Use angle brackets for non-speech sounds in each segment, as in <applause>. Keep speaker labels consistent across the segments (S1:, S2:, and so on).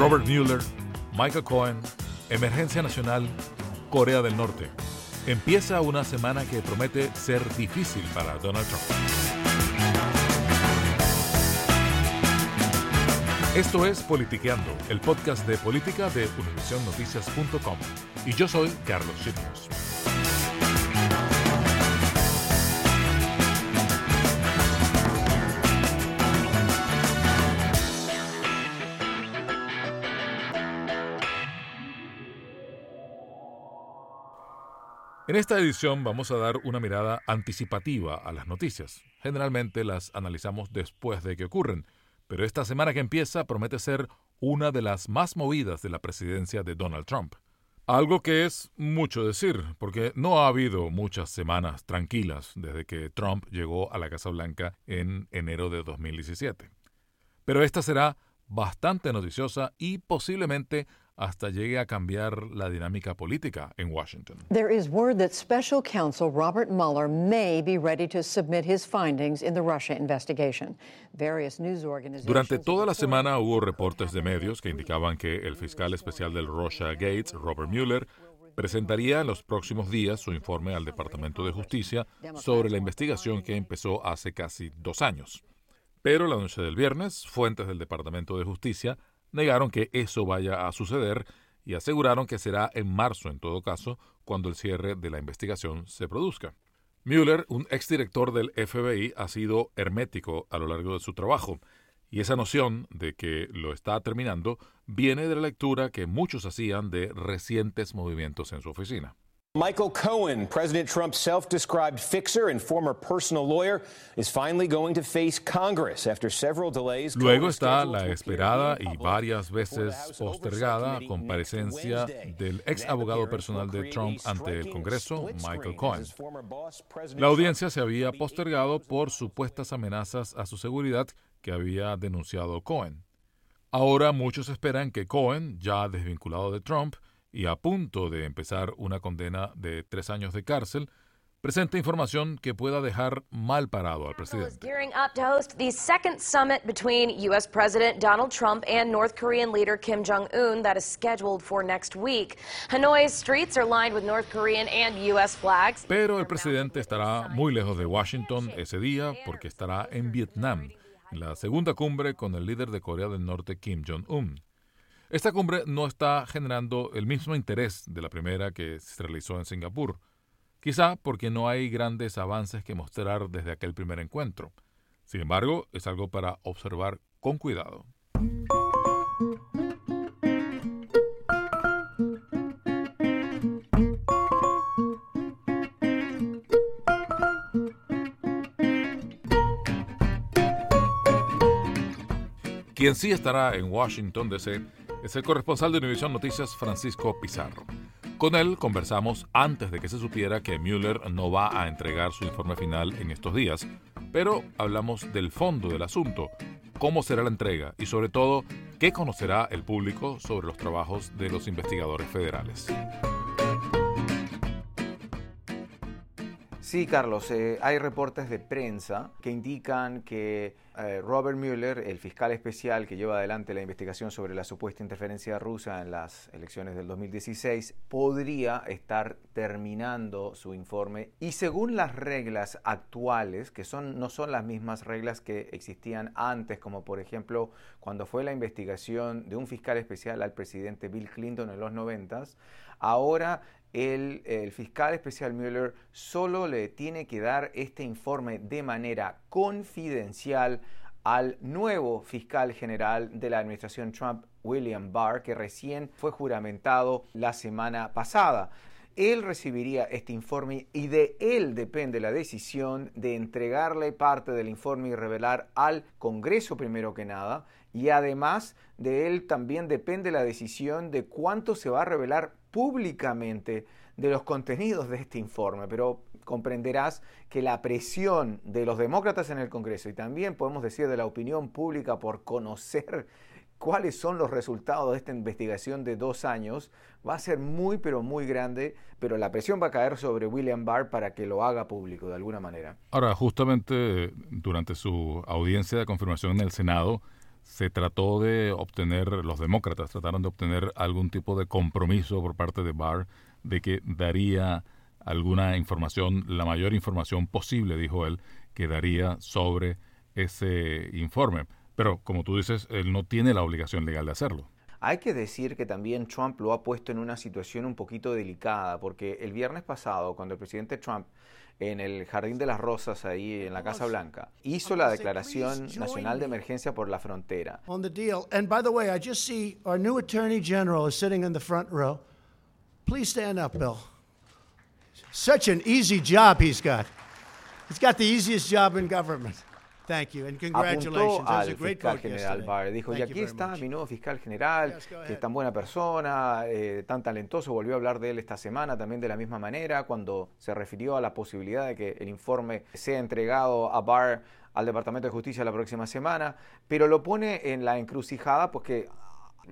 S1: Robert Mueller, Michael Cohen, Emergencia Nacional, Corea del Norte. Empieza una semana que promete ser difícil para Donald Trump. Esto es Politiqueando, el podcast de política de UnivisionNoticias.com. Y yo soy Carlos Chirinos. En esta edición vamos a dar una mirada anticipativa a las noticias. Generalmente las analizamos después de que ocurren, pero esta semana que empieza promete ser una de las más movidas de la presidencia de Donald Trump. Algo que es mucho decir, porque no ha habido muchas semanas tranquilas desde que Trump llegó a la Casa Blanca en enero de 2017. Pero esta será bastante noticiosa y posiblemente hasta llegue a cambiar la dinámica política en Washington.
S2: There is word that special counsel Robert Mueller may be ready to submit his findings in the Russia investigation. Various news organizations
S1: Durante toda la semana hubo reportes de medios que indicaban que el fiscal especial del Russia Gates, Robert Mueller, presentaría en los próximos días su informe al Departamento de Justicia sobre la investigación que empezó hace casi dos años. Pero la noche del viernes, fuentes del Departamento de Justicia negaron que eso vaya a suceder y aseguraron que será en marzo en todo caso cuando el cierre de la investigación se produzca. Mueller, un exdirector del FBI, ha sido hermético a lo largo de su trabajo y esa noción de que lo está terminando viene de la lectura que muchos hacían de recientes movimientos en su oficina.
S3: Michael Cohen, President Trump's self described fixer and former personal lawyer, is finally going to face Congress after several delays.
S1: Luego está la esperada y varias veces postergada comparecencia del ex abogado personal de Trump ante el Congreso, Michael Cohen. La audiencia se había postergado por supuestas amenazas a su seguridad que había denunciado Cohen. Ahora muchos esperan que Cohen, ya desvinculado de Trump, y a punto de empezar una condena de tres años de cárcel, presenta información que pueda dejar mal parado al presidente.
S4: Gearing up to host the second summit between U.S. President Donald Trump and North Korean leader Kim Jong un that is scheduled for next week. Hanoi's streets are lined with North Korean and U.S. flags.
S1: Pero el presidente estará muy lejos de Washington ese día porque estará en Vietnam, en la segunda cumbre con el líder de Corea del Norte Kim Jong-un. Esta cumbre no está generando el mismo interés de la primera que se realizó en Singapur, quizá porque no hay grandes avances que mostrar desde aquel primer encuentro. Sin embargo, es algo para observar con cuidado. Quien sí estará en Washington, D.C., es el corresponsal de Univision Noticias, Francisco Pizarro. Con él conversamos antes de que se supiera que Mueller no va a entregar su informe final en estos días, pero hablamos del fondo del asunto, cómo será la entrega y sobre todo qué conocerá el público sobre los trabajos de los investigadores federales.
S5: Sí, Carlos, eh, hay reportes de prensa que indican que eh, Robert Mueller, el fiscal especial que lleva adelante la investigación sobre la supuesta interferencia rusa en las elecciones del 2016, podría estar terminando su informe. Y según las reglas actuales, que son, no son las mismas reglas que existían antes, como por ejemplo cuando fue la investigación de un fiscal especial al presidente Bill Clinton en los 90, ahora el, fiscal especial Mueller solo le tiene que dar este informe de manera confidencial al nuevo fiscal general de la administración Trump, William Barr, que recién fue juramentado la semana pasada. Él recibiría este informe y de él depende la decisión de entregarle parte del informe y revelar al Congreso primero que nada. Y además de él también depende la decisión de cuánto se va a revelar públicamente de los contenidos de este informe, pero comprenderás que la presión de los demócratas en el Congreso y también podemos decir de la opinión pública por conocer cuáles son los resultados de esta investigación de dos años va a ser muy pero muy grande, pero la presión va a caer sobre William Barr para que lo haga público de alguna manera.
S1: Ahora, justamente durante su audiencia de confirmación en el Senado, se trató de obtener, los demócratas trataron de obtener algún tipo de compromiso por parte de Barr de que daría alguna información, la mayor información posible, dijo él, que daría sobre ese informe. Pero, como tú dices, él no tiene la obligación legal de hacerlo.
S5: Hay que decir que también Trump lo ha puesto en una situación un poquito delicada, porque el viernes pasado, cuando el presidente Trump en el Jardín de las Rosas, ahí en la Casa Blanca, hizo la declaración nacional de emergencia por la frontera.
S6: On the deal. And by the way, I just see our new Attorney General is sitting in the front row. Please stand up, Bill. Such an easy job he's got. He's got the easiest job in government. Thank you and congratulations.
S5: Apuntó al fiscal general Barr. Dijo, y aquí está mi nuevo fiscal general, que es tan buena persona, eh, tan talentoso. Volvió a hablar de él esta semana también de la misma manera, cuando se refirió a la posibilidad de que el informe sea entregado a Barr al Departamento de Justicia la próxima semana, pero lo pone en la encrucijada porque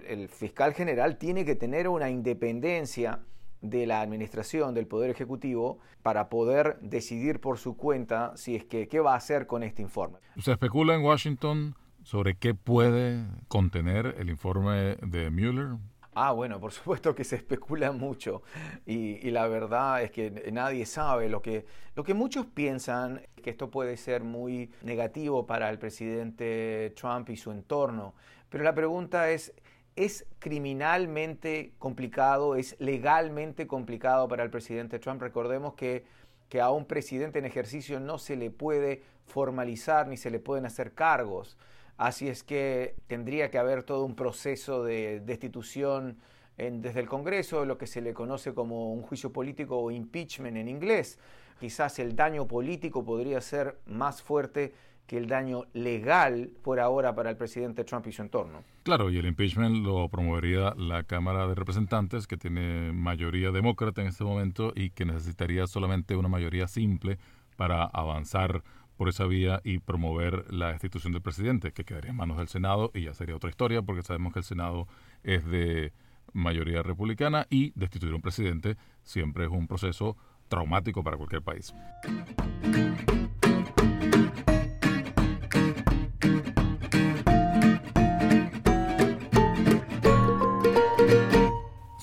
S5: el fiscal general tiene que tener una independencia de la administración del Poder Ejecutivo para poder decidir por su cuenta si es que qué va a hacer con este informe.
S1: Se especula en Washington sobre qué puede contener el informe de Mueller.
S5: Ah, bueno, por supuesto que se especula mucho y, la verdad es que nadie sabe lo que, lo que muchos piensan que esto puede ser muy negativo para el presidente Trump y su entorno. Pero la pregunta es, es criminalmente complicado, es legalmente complicado para el presidente Trump. Recordemos que, que, a un presidente en ejercicio no se le puede formalizar ni se le pueden hacer cargos. Así es que tendría que haber todo un proceso de destitución desde el Congreso, lo que se le conoce como un juicio político o impeachment en inglés. Quizás el daño político podría ser más fuerte que el daño legal por ahora para el presidente Trump y su entorno.
S1: Claro, y el impeachment lo promovería la Cámara de Representantes, que tiene mayoría demócrata en este momento y que necesitaría solamente una mayoría simple para avanzar por esa vía y promover la destitución del presidente, que quedaría en manos del Senado y ya sería otra historia, porque sabemos que el Senado es de mayoría republicana y destituir un presidente siempre es un proceso traumático para cualquier país.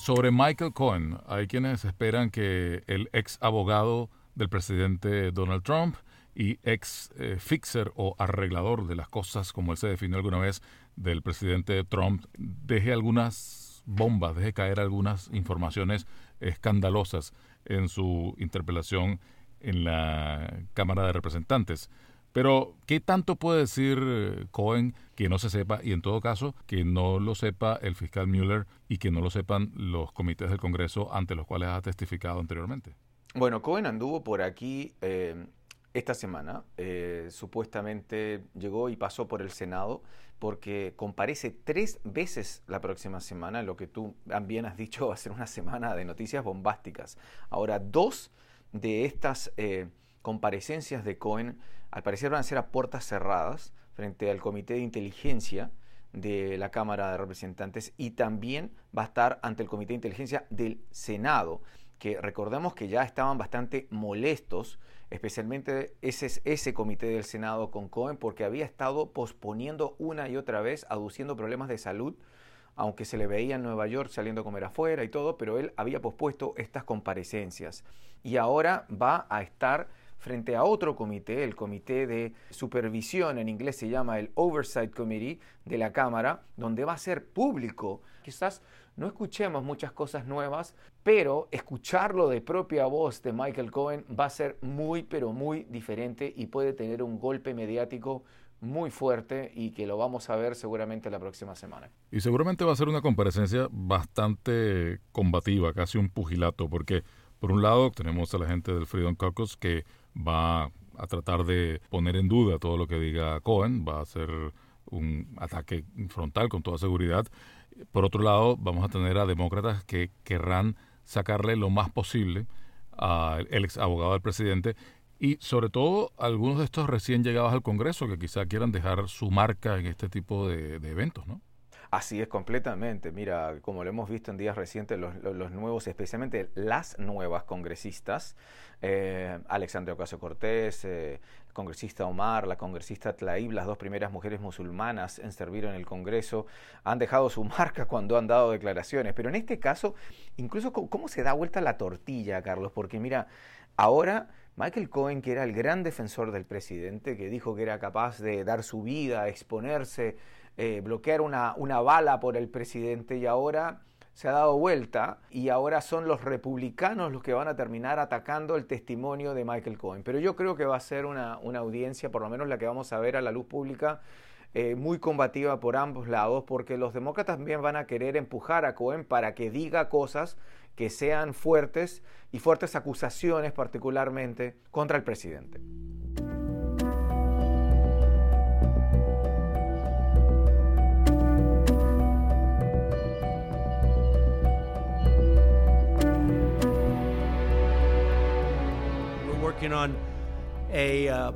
S1: Sobre Michael Cohen, hay quienes esperan que el ex abogado del presidente Donald Trump y ex eh, fixer o arreglador de las cosas, como él se definió alguna vez, del presidente Trump, deje algunas bombas, deje caer algunas informaciones escandalosas en su interpelación en la Cámara de Representantes. Pero, ¿qué tanto puede decir eh, Cohen que no se sepa y en todo caso que no lo sepa el fiscal Mueller y que no lo sepan los comités del Congreso ante los cuales ha testificado anteriormente?
S5: Bueno, Cohen anduvo por aquí eh, esta semana. Eh, supuestamente llegó y pasó por el Senado porque comparece tres veces la próxima semana, lo que tú bien has dicho <laughs> va a ser una semana de noticias bombásticas. Ahora, dos de estas comparecencias de Cohen al parecer van a ser a puertas cerradas frente al Comité de Inteligencia de la Cámara de Representantes y también va a estar ante el Comité de Inteligencia del Senado, que recordemos que ya estaban bastante molestos, especialmente ese, ese comité del Senado con Cohen, porque había estado posponiendo una y otra vez, aduciendo problemas de salud, aunque se le veía en Nueva York saliendo a comer afuera y todo, pero él había pospuesto estas comparecencias. Y ahora va a estar frente a otro comité, el comité de supervisión, en inglés se llama el Oversight Committee de la Cámara, donde va a ser público. Quizás no escuchemos muchas cosas nuevas, pero escucharlo de propia voz de Michael Cohen va a ser muy, pero muy diferente y puede tener un golpe mediático muy fuerte y que lo vamos a ver seguramente la próxima semana.
S1: Y seguramente va a ser una comparecencia bastante combativa, casi un pugilato, porque por un lado tenemos a la gente del Freedom Caucus que va a tratar de poner en duda todo lo que diga Cohen, va a ser un ataque frontal con toda seguridad. Por otro lado, vamos a tener a demócratas que querrán sacarle lo más posible al ex abogado del presidente y sobre todo algunos de estos recién llegados al Congreso que quizá quieran dejar su marca en este tipo de, de eventos, ¿no?
S5: Así es completamente. Mira, como lo hemos visto en días recientes, los, nuevos, especialmente las nuevas congresistas, eh, Ocasio Cortés, eh, el congresista Omar, la congresista Tlaib, las dos primeras mujeres musulmanas en servir en el Congreso, han dejado su <laughs> marca cuando han dado declaraciones. Pero en este caso, incluso cómo se da vuelta la tortilla, Carlos, porque mira, ahora... Michael Cohen, que era el gran defensor del presidente, que dijo que era capaz de dar su vida, exponerse eh, bloquear una, una bala por el presidente y ahora se ha dado vuelta y ahora son los republicanos los que van a terminar atacando el testimonio de Michael Cohen. Pero yo creo que va a ser una, una audiencia, por lo menos la que vamos a ver a la luz pública, eh, muy combativa por ambos lados, porque los demócratas también van a querer empujar a Cohen para que diga cosas que sean fuertes y fuertes acusaciones particularmente contra el presidente.
S6: Working on a, uh,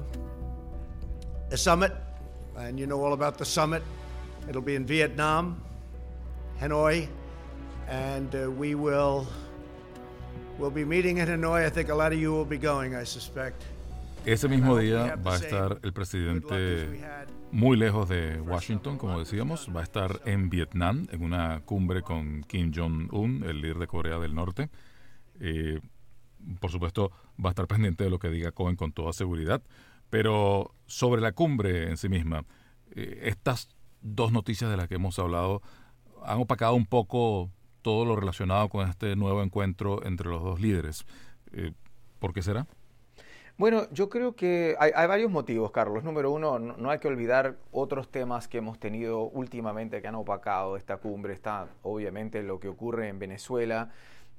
S6: a summit, and you know all about the summit. It'll be in Vietnam, Hanoi, and uh, we will we'll be meeting in Hanoi. I think a lot of you will be going, I suspect.
S1: Ese mismo día va a estar el presidente muy lejos de Washington, como decíamos, va a estar en Vietnam en una cumbre con Kim Jong-un, el líder de Corea del Norte. Eh, por supuesto, va a estar pendiente de lo que diga Cohen con toda seguridad. Pero sobre la cumbre en sí misma, eh, estas dos noticias de las que hemos hablado han opacado un poco todo lo relacionado con este nuevo encuentro entre los dos líderes. Eh, ¿Por qué será?
S5: Bueno, yo creo que hay, varios motivos, Carlos. Número uno, no, hay que olvidar otros temas que hemos tenido últimamente que han opacado esta cumbre. Está obviamente lo que ocurre en Venezuela,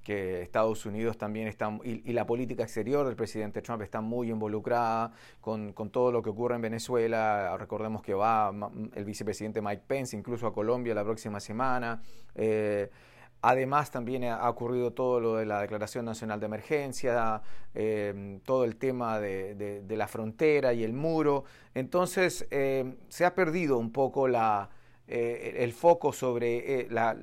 S5: que Estados Unidos también está, y, la política exterior del presidente Trump está muy involucrada con, todo lo que ocurre en Venezuela. Recordemos que va el vicepresidente Mike Pence incluso a Colombia la próxima semana. Eh, además, también ha ocurrido todo lo de la Declaración Nacional de Emergencia, eh, todo el tema de, la frontera y el muro. Entonces, eh, se ha perdido un poco la, el foco sobre la,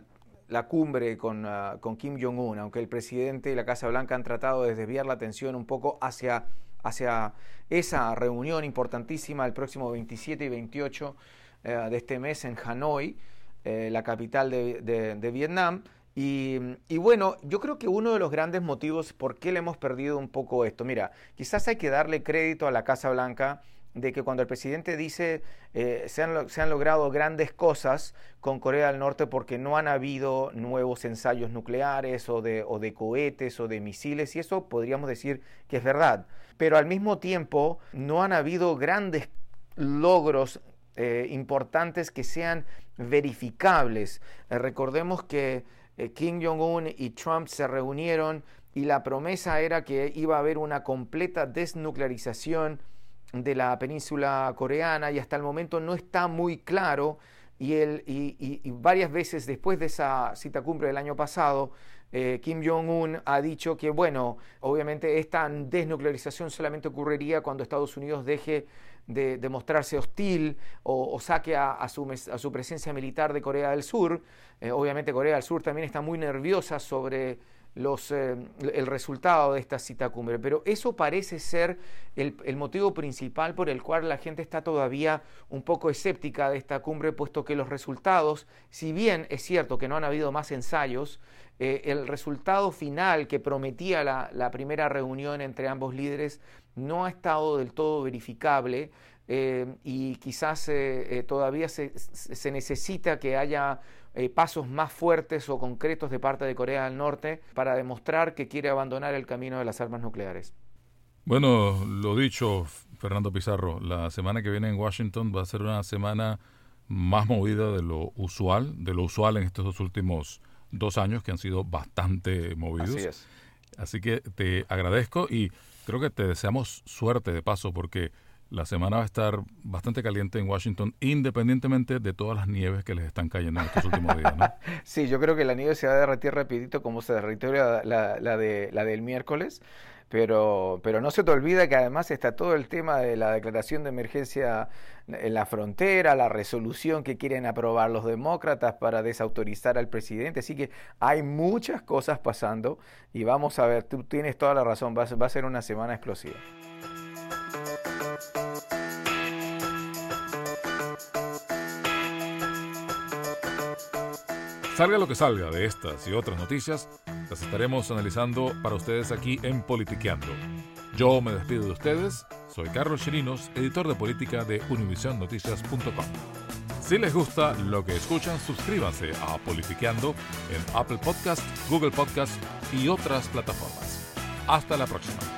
S5: la cumbre con, ah, con Kim Jong-un, aunque el presidente y la Casa Blanca han tratado de desviar la atención un poco hacia, hacia esa reunión importantísima el próximo 27 y 28 eh, de este mes en Hanoi, eh, la capital de, Vietnam. Y, y, bueno, yo creo que uno de los grandes motivos por qué le hemos perdido un poco esto, mira, quizás hay que darle crédito a la Casa Blanca de que cuando el presidente dice eh, se, han, se, han, logrado grandes cosas con Corea del Norte porque no han habido nuevos ensayos nucleares o de, o de cohetes o de misiles, y eso podríamos decir que es verdad. Pero al mismo tiempo no han habido grandes logros eh, importantes que sean verificables. Eh, recordemos que Kim Jong-un y Trump se reunieron y la promesa era que iba a haber una completa desnuclearización de la península coreana y hasta el momento no está muy claro y, él, y, varias veces después de esa cita cumbre del año pasado, eh, Kim Jong-un ha dicho que, bueno, obviamente esta desnuclearización solamente ocurriría cuando Estados Unidos deje de, mostrarse hostil o, saque a, su, a, su, presencia militar de Corea del Sur. Eh, obviamente Corea del Sur también está muy nerviosa sobre eh, el resultado de esta cita cumbre. Pero eso parece ser el, motivo principal por el cual la gente está todavía un poco escéptica de esta cumbre, puesto que los resultados, si bien es cierto que no han habido más ensayos, eh, el resultado final que prometía la, primera reunión entre ambos líderes no ha estado del todo verificable. Eh, y quizás todavía se, se necesita que haya eh, pasos más fuertes o concretos de parte de Corea del Norte para demostrar que quiere abandonar el camino de las armas nucleares.
S1: Bueno, lo dicho, Fernando Pizarro, la semana que viene en Washington va a ser una semana más movida de lo usual, de lo usual en estos dos últimos dos años que han sido bastante movidos. Así es. Así que te agradezco y creo que te deseamos suerte de paso porque la semana va a estar bastante caliente en Washington, independientemente de todas las nieves que les están cayendo en estos últimos días. <laughs>
S5: sí, yo creo que la nieve se va a derretir rapidito como se derritió la, la, de, la del miércoles. Pero, pero no se te olvida que además está todo el tema de la declaración de emergencia en la frontera, la resolución que quieren aprobar los demócratas para desautorizar al presidente. Así que hay muchas cosas pasando y vamos a ver, tú tienes toda la razón, va a ser una semana explosiva.
S1: Salga lo que salga de estas y otras noticias, las estaremos analizando para ustedes aquí en Politiqueando. Yo me despido de ustedes, soy Carlos Chirinos, editor de política de univisionnoticias.com. Si les gusta lo que escuchan, suscríbanse a Politiqueando en Apple Podcast, Google Podcast y otras plataformas. Hasta la próxima.